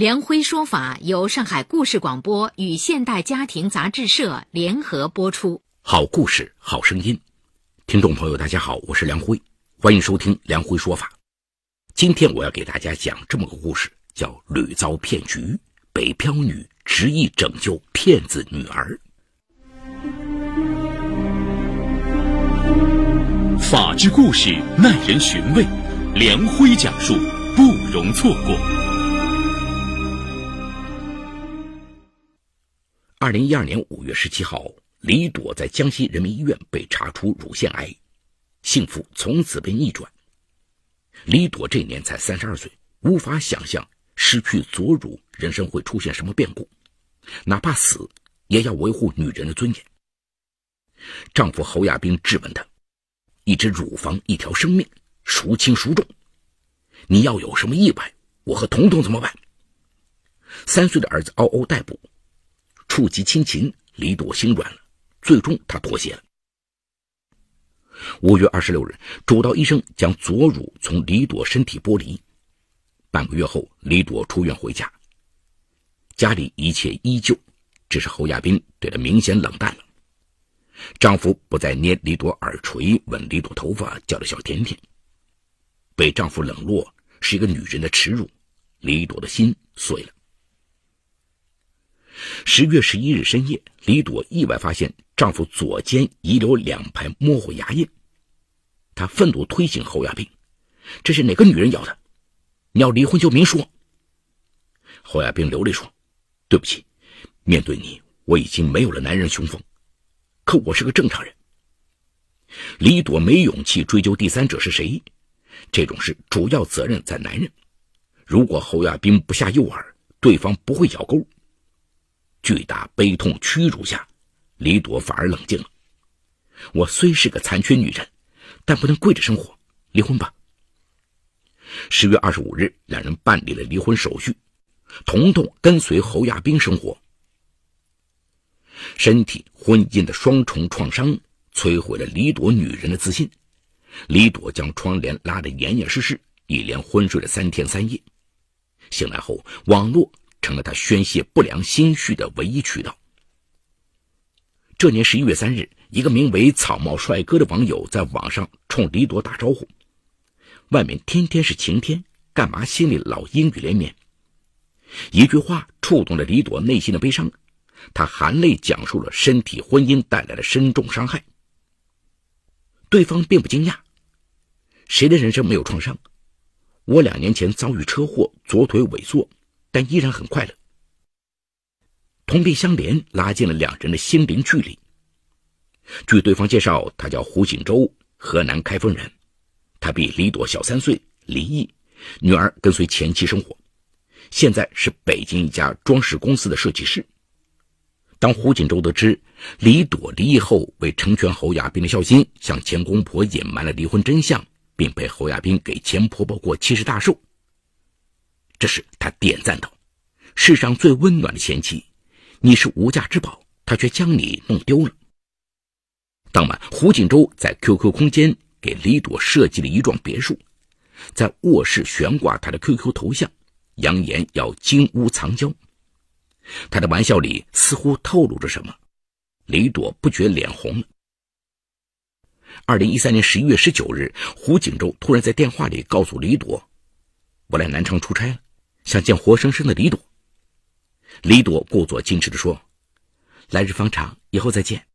梁辉说法由上海故事广播与现代家庭杂志社联合播出。好故事，好声音。听众朋友，大家好，我是梁辉，欢迎收听梁辉说法。今天我要给大家讲这么个故事，叫《屡遭骗局》，北漂女执意拯救骗子女儿。法治故事耐人寻味，梁辉讲述不容错过。二零一二年五月十七号，李朵在江西人民医院被查出乳腺癌，幸福从此被逆转。李朵这年才三十二岁，无法想象失去左乳人生会出现什么变故，哪怕死也要维护女人的尊严。丈夫侯亚兵质问她：“一只乳房，一条生命，孰轻孰重？你要有什么意外，我和彤彤怎么办？”三岁的儿子嗷嗷待哺。触及亲情，李朵心软了，最终她妥协了。五月二十六日，主刀医生将左乳从李朵身体剥离。半个月后，李朵出院回家，家里一切依旧，只是侯亚斌对她明显冷淡了。丈夫不再捏李朵耳垂、吻李朵头发，叫她小甜甜。被丈夫冷落是一个女人的耻辱，李朵的心碎了。十月十一日深夜，李朵意外发现丈夫左肩遗留两排模糊牙印。她愤怒推醒侯亚兵：“这是哪个女人咬的？你要离婚就明说。”侯亚兵流泪说：“对不起，面对你，我已经没有了男人雄风。可我是个正常人。”李朵没勇气追究第三者是谁，这种事主要责任在男人。如果侯亚兵不下诱饵，对方不会咬钩。巨大悲痛屈辱下，李朵反而冷静了。我虽是个残缺女人，但不能跪着生活。离婚吧。十月二十五日，两人办理了离婚手续。彤彤跟随侯亚兵生活。身体、婚姻的双重创伤摧毁了李朵女人的自信。李朵将窗帘拉得严严实实，一连昏睡了三天三夜。醒来后，网络。成了他宣泄不良心绪的唯一渠道。这年十一月三日，一个名为“草帽帅哥”的网友在网上冲李朵打招呼：“外面天天是晴天，干嘛心里老阴雨连绵？”一句话触动了李朵内心的悲伤，她含泪讲述了身体婚姻带来的深重伤害。对方并不惊讶：“谁的人生没有创伤？我两年前遭遇车祸，左腿萎缩。”但依然很快乐，同病相怜，拉近了两人的心灵距离。据对方介绍，他叫胡锦州，河南开封人，他比李朵小三岁，离异，女儿跟随前妻生活，现在是北京一家装饰公司的设计师。当胡锦州得知李朵离异后，为成全侯亚斌的孝心，向前公婆隐瞒了离婚真相，并陪侯亚斌给前婆婆过七十大寿。这时，他点赞道：“世上最温暖的前妻，你是无价之宝，他却将你弄丢了。”当晚，胡锦洲在 QQ 空间给李朵设计了一幢别墅，在卧室悬挂他的 QQ 头像，扬言要金屋藏娇。他的玩笑里似乎透露着什么，李朵不觉脸红了。二零一三年十一月十九日，胡锦洲突然在电话里告诉李朵：“我来南昌出差了。”想见活生生的李朵。李朵故作矜持地说：“来日方长，以后再见。”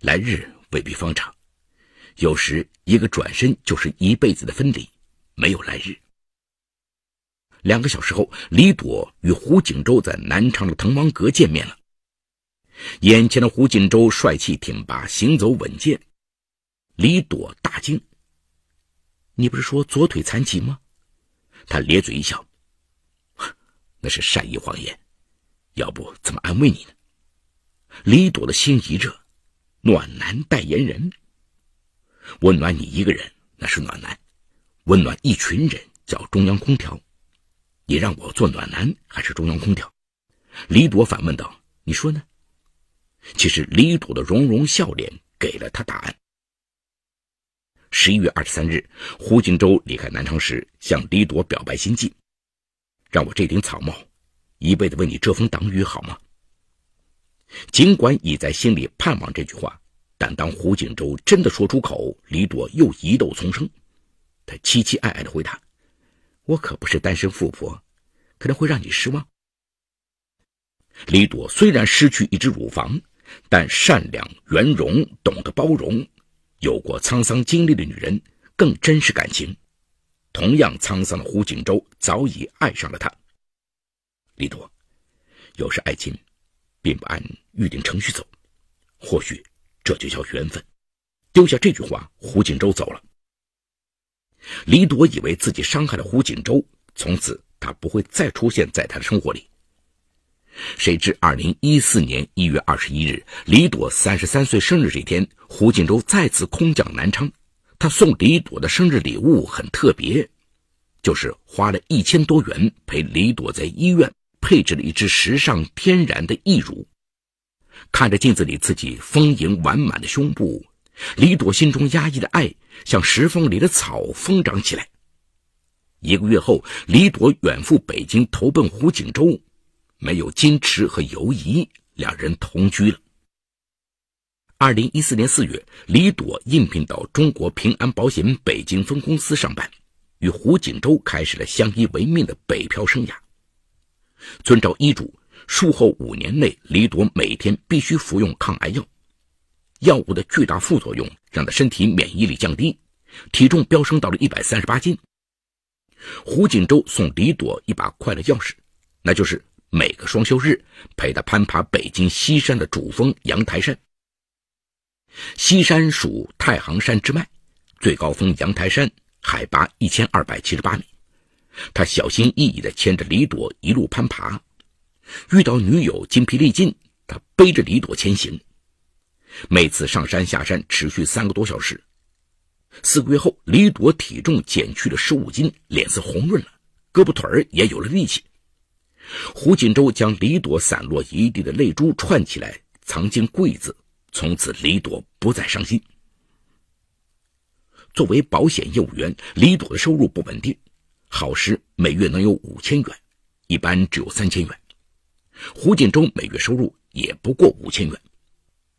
来日未必方长，有时一个转身就是一辈子的分离，没有来日。两个小时后，李朵与胡锦洲在南昌的滕王阁见面了。眼前的胡锦州帅气挺拔，行走稳健。李朵大惊：“你不是说左腿残疾吗？”他咧嘴一笑。那是善意谎言，要不怎么安慰你呢？李朵的心一热，暖男代言人。温暖你一个人那是暖男，温暖一群人叫中央空调。你让我做暖男还是中央空调？李朵反问道：“你说呢？”其实李朵的融融笑脸给了他答案。十一月二十三日，胡锦洲离开南昌时，向李朵表白心迹：“让我这顶草帽，一辈子为你遮风挡雨，好吗？”尽管已在心里盼望这句话，但当胡锦洲真的说出口，李朵又疑窦丛生。他凄凄爱爱的回答：“我可不是单身富婆，可能会让你失望。”李朵虽然失去一只乳房，但善良、圆融、懂得包容，有过沧桑经历的女人更珍视感情。同样沧桑的胡锦洲早已爱上了她。李朵，有时爱情。并不按预定程序走，或许这就叫缘分。丢下这句话，胡锦洲走了。李朵以为自己伤害了胡锦洲，从此他不会再出现在他的生活里。谁知，二零一四年一月二十一日，李朵三十三岁生日这天，胡锦洲再次空降南昌。他送李朵的生日礼物很特别，就是花了一千多元陪李朵在医院。配置了一支时尚天然的义乳，看着镜子里自己丰盈完满的胸部，李朵心中压抑的爱像石缝里的草疯长起来。一个月后，李朵远赴北京投奔胡锦洲，没有矜持和犹疑，两人同居了。二零一四年四月，李朵应聘到中国平安保险北京分公司上班，与胡锦洲开始了相依为命的北漂生涯。遵照医嘱，术后五年内，李朵每天必须服用抗癌药。药物的巨大副作用让她身体免疫力降低，体重飙升到了一百三十八斤。胡锦洲送李朵一把快乐钥匙，那就是每个双休日陪她攀爬北京西山的主峰阳台山。西山属太行山之脉，最高峰阳台山海拔一千二百七十八米。他小心翼翼地牵着李朵一路攀爬，遇到女友筋疲力尽，他背着李朵前行。每次上山下山持续三个多小时。四个月后，李朵体重减去了十五斤，脸色红润了，胳膊腿儿也有了力气。胡锦洲将李朵散落一地的泪珠串起来，藏进柜子。从此，李朵不再伤心。作为保险业务员，李朵的收入不稳定。好时每月能有五千元，一般只有三千元。胡锦洲每月收入也不过五千元。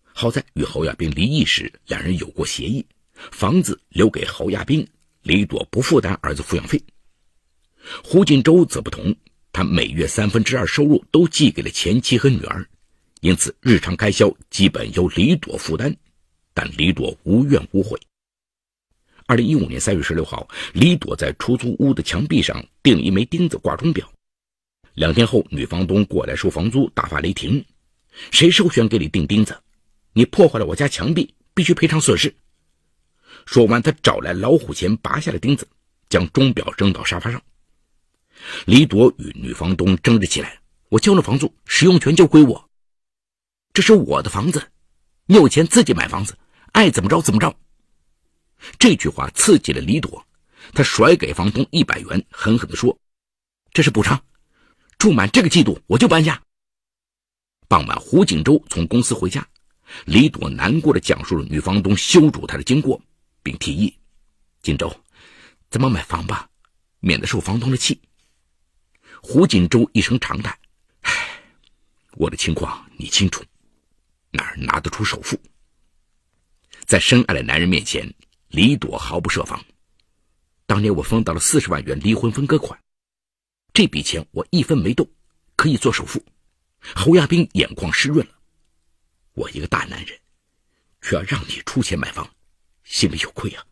好在与侯亚兵离异时，两人有过协议，房子留给侯亚兵，李朵不负担儿子抚养费。胡锦洲则不同，他每月三分之二收入都寄给了前妻和女儿，因此日常开销基本由李朵负担，但李朵无怨无悔。二零一五年三月十六号，李朵在出租屋的墙壁上钉一枚钉子挂钟表。两天后，女房东过来收房租，大发雷霆：“谁授权给你钉钉子？你破坏了我家墙壁，必须赔偿损失。”说完，他找来老虎钳，拔下了钉子，将钟表扔到沙发上。李朵与女房东争执起来：“我交了房租，使用权就归我。这是我的房子，你有钱自己买房子，爱怎么着怎么着。”这句话刺激了李朵，他甩给房东一百元，狠狠地说：“这是补偿，住满这个季度我就搬家。”傍晚，胡锦州从公司回家，李朵难过的讲述了女房东羞辱他的经过，并提议：“锦州，咱们买房吧，免得受房东的气。”胡锦州一声长叹：“唉，我的情况你清楚，哪儿拿得出首付？在深爱的男人面前。”李朵毫不设防。当年我分到了四十万元离婚分割款，这笔钱我一分没动，可以做首付。侯亚兵眼眶湿润了。我一个大男人，却要让你出钱买房，心里有愧啊。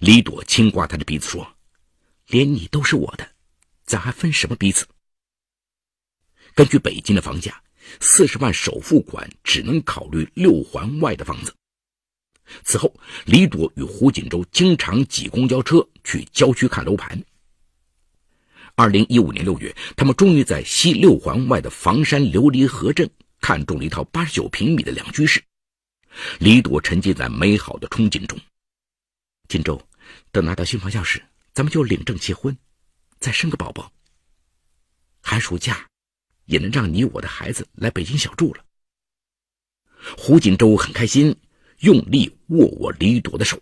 李朵轻刮他的鼻子说：“连你都是我的，咱还分什么彼此？”根据北京的房价，四十万首付款只能考虑六环外的房子。此后，李朵与胡锦州经常挤公交车去郊区看楼盘。二零一五年六月，他们终于在西六环外的房山琉璃河镇看中了一套八十九平米的两居室。李朵沉浸在美好的憧憬中。锦州，等拿到新房钥匙，咱们就领证结婚，再生个宝宝。寒暑假，也能让你我的孩子来北京小住了。胡锦州很开心，用力握握李朵的手。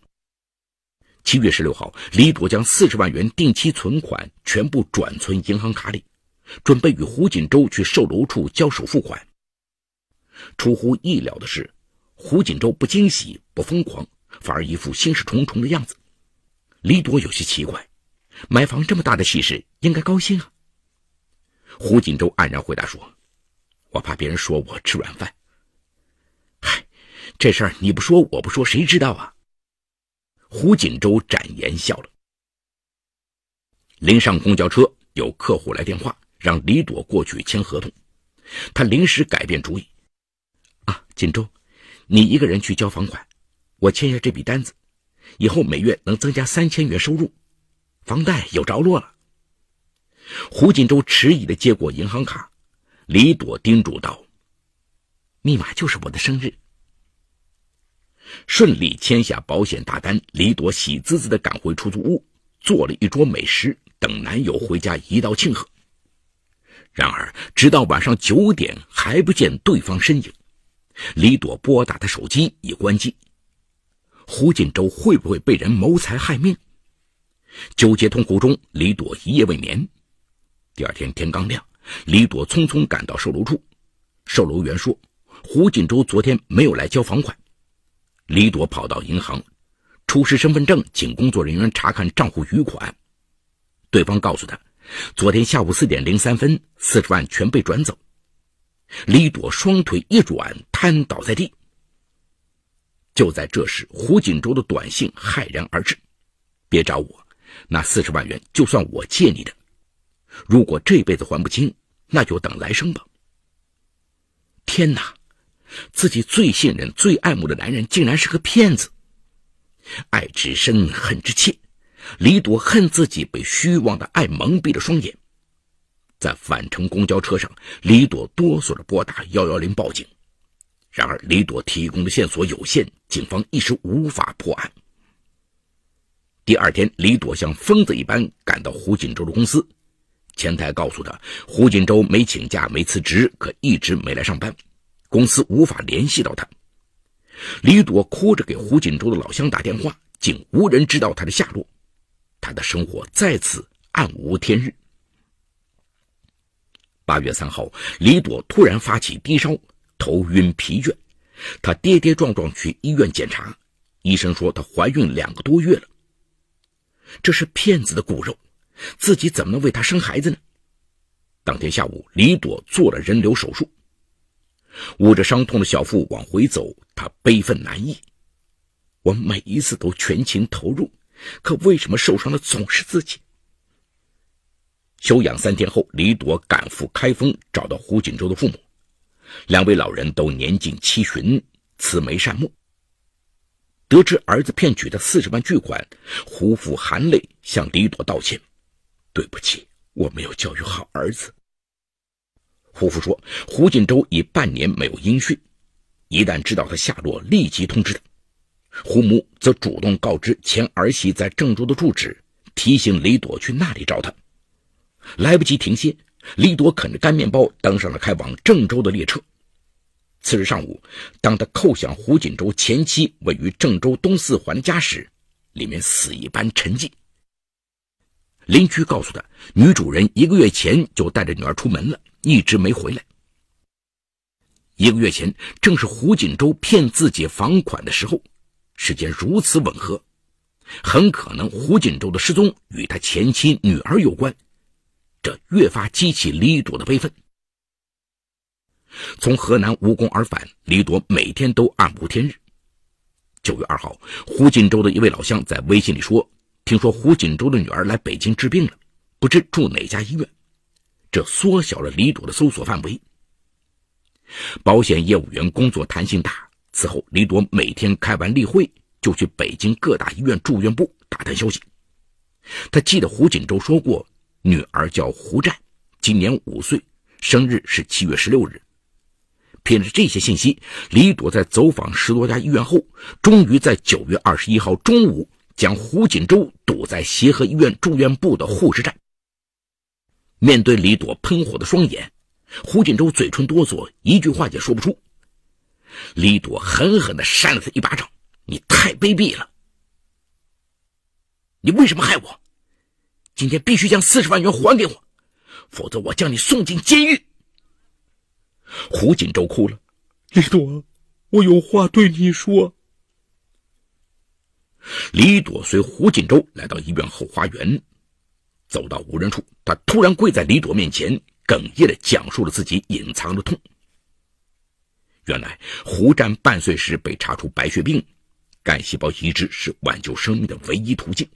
七月十六号，李朵将四十万元定期存款全部转存银行卡里，准备与胡锦州去售楼处交首付款。出乎意料的是，胡锦州不惊喜不疯狂，反而一副心事重重的样子。李朵有些奇怪，买房这么大的喜事，应该高兴啊。胡锦州黯然回答说：“我怕别人说我吃软饭。”嗨，这事儿你不说我不说，谁知道啊？胡锦州展颜笑了。临上公交车，有客户来电话，让李朵过去签合同。他临时改变主意：“啊，锦州，你一个人去交房款，我签下这笔单子，以后每月能增加三千元收入，房贷有着落了。”胡锦州迟疑的接过银行卡，李朵叮嘱道：“密码就是我的生日。”顺利签下保险大单，李朵喜滋滋的赶回出租屋，做了一桌美食，等男友回家一道庆贺。然而，直到晚上九点还不见对方身影，李朵拨打的手机已关机。胡锦州会不会被人谋财害命？纠结痛苦中，李朵一夜未眠。第二天天刚亮，李朵匆匆赶到售楼处，售楼员说：“胡锦州昨天没有来交房款。”李朵跑到银行，出示身份证，请工作人员查看账户余款。对方告诉他，昨天下午四点零三分，四十万全被转走。李朵双腿一软，瘫倒在地。就在这时，胡锦州的短信骇然而至：“别找我，那四十万元就算我借你的，如果这辈子还不清，那就等来生吧。”天哪！自己最信任、最爱慕的男人，竟然是个骗子。爱之深，恨之切。李朵恨自己被虚妄的爱蒙蔽了双眼。在返程公交车上，李朵哆嗦着拨打幺幺零报警。然而，李朵提供的线索有限，警方一时无法破案。第二天，李朵像疯子一般赶到胡锦州的公司，前台告诉他，胡锦州没请假、没辞职，可一直没来上班。公司无法联系到他，李朵哭着给胡锦州的老乡打电话，竟无人知道他的下落，他的生活再次暗无天日。八月三号，李朵突然发起低烧、头晕、疲倦，她跌跌撞撞去医院检查，医生说她怀孕两个多月了。这是骗子的骨肉，自己怎么能为他生孩子呢？当天下午，李朵做了人流手术。捂着伤痛的小腹往回走，她悲愤难抑。我每一次都全情投入，可为什么受伤的总是自己？休养三天后，李朵赶赴开封，找到胡锦州的父母。两位老人都年近七旬，慈眉善目。得知儿子骗取的四十万巨款，胡父含泪向李朵道歉：“对不起，我没有教育好儿子。”胡父说：“胡锦州已半年没有音讯，一旦知道他下落，立即通知他。”胡母则主动告知前儿媳在郑州的住址，提醒李朵去那里找他。来不及停歇，李朵啃着干面包登上了开往郑州的列车。次日上午，当他叩响胡锦州前妻位于郑州东四环的家时，里面死一般沉寂。邻居告诉他，女主人一个月前就带着女儿出门了。一直没回来。一个月前，正是胡锦州骗自己房款的时候，时间如此吻合，很可能胡锦州的失踪与他前妻女儿有关，这越发激起李朵的悲愤。从河南无功而返，李朵每天都暗无天日。九月二号，胡锦州的一位老乡在微信里说：“听说胡锦州的女儿来北京治病了，不知住哪家医院。”这缩小了李朵的搜索范围。保险业务员工作弹性大，此后李朵每天开完例会就去北京各大医院住院部打探消息。他记得胡锦州说过，女儿叫胡战，今年五岁，生日是七月十六日。凭着这些信息，李朵在走访十多家医院后，终于在九月二十一号中午将胡锦州堵在协和医院住院部的护士站。面对李朵喷火的双眼，胡锦州嘴唇哆嗦，一句话也说不出。李朵狠狠地扇了他一巴掌：“你太卑鄙了！你为什么害我？今天必须将四十万元还给我，否则我将你送进监狱。”胡锦州哭了：“李朵，我有话对你说。”李朵随胡锦州来到医院后花园，走到无人处，他突然跪在李朵面前，哽咽地讲述了自己隐藏的痛。原来，胡战半岁时被查出白血病，干细胞移植是挽救生命的唯一途径。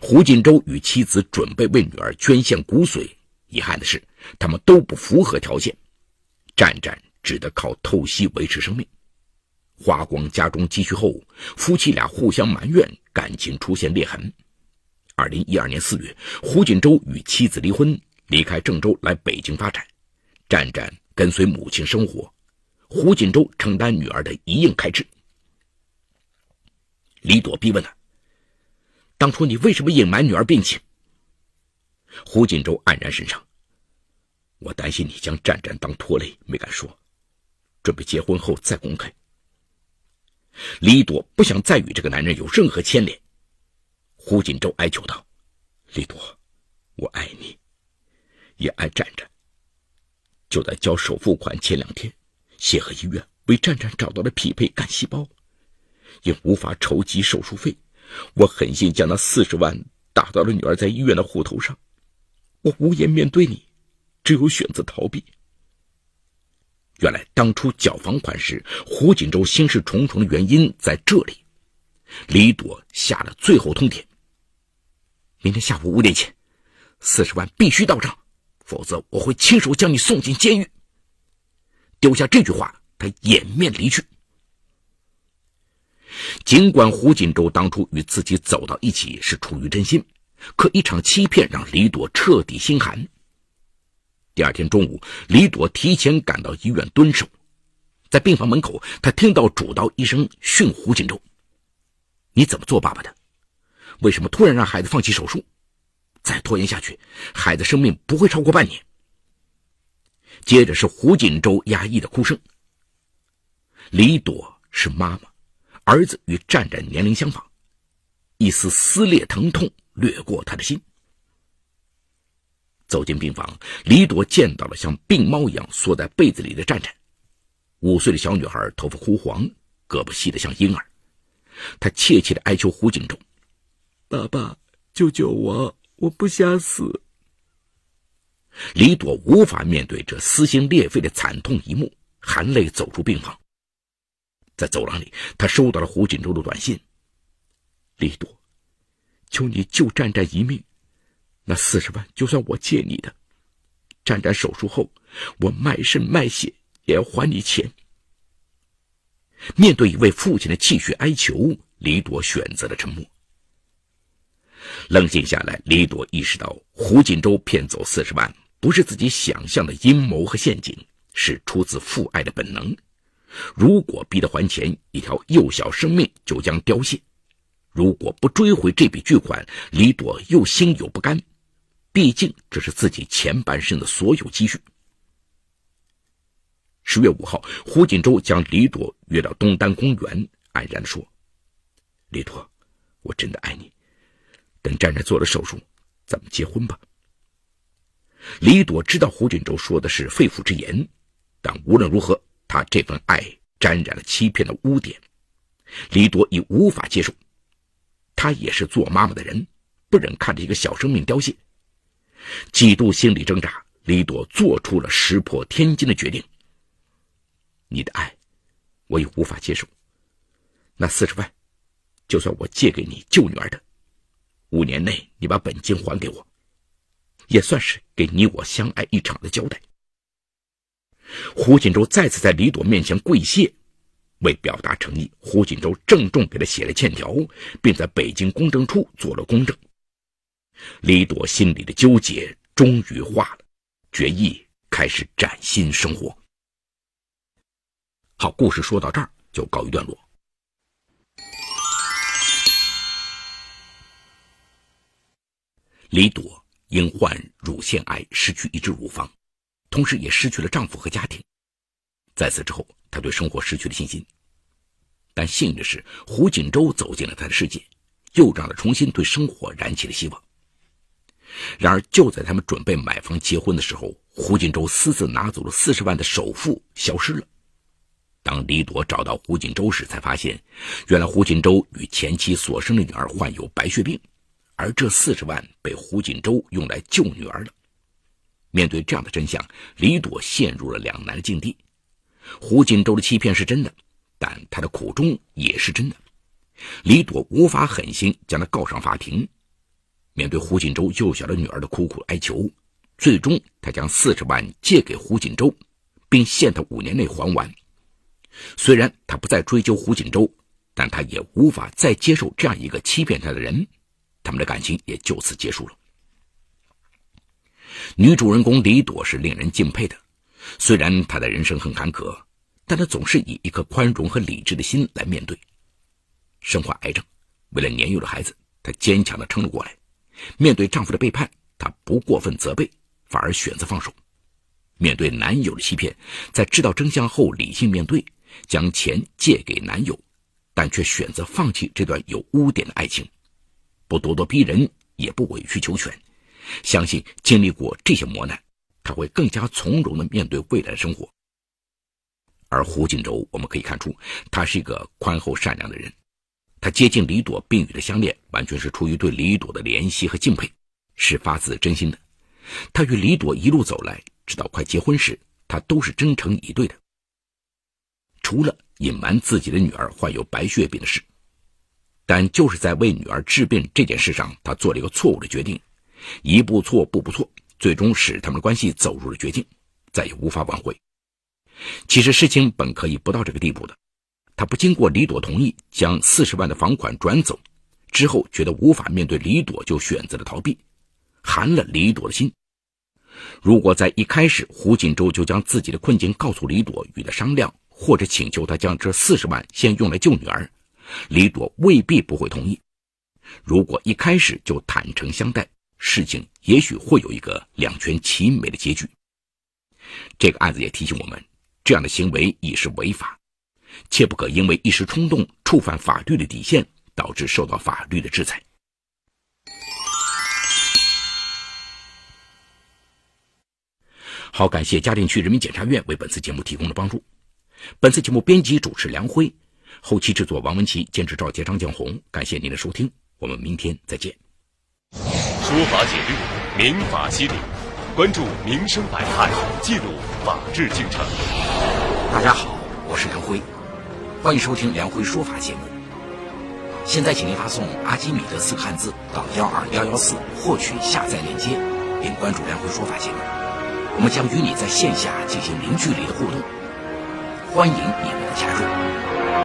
胡锦州与妻子准备为女儿捐献骨髓，遗憾的是，他们都不符合条件。战战只得靠透析维持生命，花光家中积蓄后，夫妻俩互相埋怨，感情出现裂痕。二零一二年四月，胡锦州与妻子离婚，离开郑州来北京发展。战战跟随母亲生活，胡锦州承担女儿的一应开支。李朵逼问他：“当初你为什么隐瞒女儿病情？”胡锦州黯然神伤。我担心你将战战当拖累，没敢说，准备结婚后再公开。李朵不想再与这个男人有任何牵连。胡锦州哀求道：“李朵，我爱你，也爱战战。就在交首付款前两天，协和医院为战战找到了匹配干细胞，因无法筹集手术费，我狠心将那四十万打到了女儿在医院的户头上。我无颜面对你。”只有选择逃避。原来当初缴房款时，胡锦州心事重重的原因在这里。李朵下了最后通牒：明天下午五点前，四十万必须到账，否则我会亲手将你送进监狱。丢下这句话，他掩面离去。尽管胡锦州当初与自己走到一起是出于真心，可一场欺骗让李朵彻底心寒。第二天中午，李朵提前赶到医院蹲守，在病房门口，他听到主刀医生训胡锦州：“你怎么做爸爸的？为什么突然让孩子放弃手术？再拖延下去，孩子生命不会超过半年。”接着是胡锦州压抑的哭声。李朵是妈妈，儿子与战战年龄相仿，一丝撕裂疼痛掠过他的心。走进病房，李朵见到了像病猫一样缩在被子里的战战。五岁的小女孩，头发枯黄，胳膊细得像婴儿。她切切地哀求胡锦州：“爸爸，救救我！我不想死。”李朵无法面对这撕心裂肺的惨痛一幕，含泪走出病房。在走廊里，他收到了胡锦州的短信：“李朵，求你救战战一命。”那四十万就算我借你的，战战手术后，我卖肾卖血也要还你钱。面对一位父亲的泣血哀求，李朵选择了沉默。冷静下来，李朵意识到胡锦州骗走四十万不是自己想象的阴谋和陷阱，是出自父爱的本能。如果逼他还钱，一条幼小生命就将凋谢；如果不追回这笔巨款，李朵又心有不甘。毕竟这是自己前半生的所有积蓄。十月五号，胡锦洲将李朵约到东单公园，黯然说：“李朵，我真的爱你。等战战做了手术，咱们结婚吧。”李朵知道胡锦洲说的是肺腑之言，但无论如何，他这份爱沾染了欺骗的污点，李朵已无法接受。她也是做妈妈的人，不忍看着一个小生命凋谢。几度心理挣扎，李朵做出了石破天惊的决定。你的爱，我也无法接受。那四十万，就算我借给你救女儿的，五年内你把本金还给我，也算是给你我相爱一场的交代。胡锦州再次在李朵面前跪谢，为表达诚意，胡锦州郑重给他写了欠条，并在北京公证处做了公证。李朵心里的纠结终于化了，决意开始崭新生活。好，故事说到这儿就告一段落。李朵因患乳腺癌失去一只乳房，同时也失去了丈夫和家庭。在此之后，她对生活失去了信心。但幸运的是，胡锦洲走进了她的世界，又让她重新对生活燃起了希望。然而，就在他们准备买房结婚的时候，胡锦州私自拿走了四十万的首付，消失了。当李朵找到胡锦州时，才发现，原来胡锦州与前妻所生的女儿患有白血病。而这四十万被胡锦州用来救女儿了。面对这样的真相，李朵陷入了两难的境地。胡锦州的欺骗是真的，但他的苦衷也是真的。李朵无法狠心将他告上法庭。面对胡锦州幼小的女儿的苦苦哀求，最终他将四十万借给胡锦州，并限他五年内还完。虽然他不再追究胡锦州，但他也无法再接受这样一个欺骗他的人。他们的感情也就此结束了。女主人公李朵是令人敬佩的，虽然她的人生很坎坷，但她总是以一颗宽容和理智的心来面对。身患癌症，为了年幼的孩子，她坚强的撑了过来。面对丈夫的背叛，她不过分责备，反而选择放手。面对男友的欺骗，在知道真相后理性面对，将钱借给男友，但却选择放弃这段有污点的爱情。不咄咄逼人，也不委曲求全，相信经历过这些磨难，她会更加从容的面对未来生活。而胡锦洲，我们可以看出，他是一个宽厚善良的人。他接近李朵，并与她相恋，完全是出于对李朵的怜惜和敬佩，是发自真心的。他与李朵一路走来，直到快结婚时，他都是真诚以对的。除了隐瞒自己的女儿患有白血病的事。但就是在为女儿治病这件事上，他做了一个错误的决定，一步错步步错，最终使他们的关系走入了绝境，再也无法挽回。其实事情本可以不到这个地步的，他不经过李朵同意将四十万的房款转走，之后觉得无法面对李朵，就选择了逃避，寒了李朵的心。如果在一开始胡锦州就将自己的困境告诉李朵，与他商量，或者请求他将这四十万先用来救女儿。李朵未必不会同意。如果一开始就坦诚相待，事情也许会有一个两全其美的结局。这个案子也提醒我们，这样的行为已是违法，切不可因为一时冲动触犯法律的底线，导致受到法律的制裁。好，感谢嘉定区人民检察院为本次节目提供的帮助。本次节目编辑主持梁辉。后期制作王文琪，监制赵杰、张建红。感谢您的收听，我们明天再见。说法解律，民法析理，关注民生百态，记录法治进程。大家好，我是梁辉，欢迎收听梁辉说法节目。现在，请您发送“阿基米德”四个汉字到幺二幺幺四，获取下载链接，并关注梁辉说法节目。我们将与你在线下进行零距离的互动，欢迎你们的加入。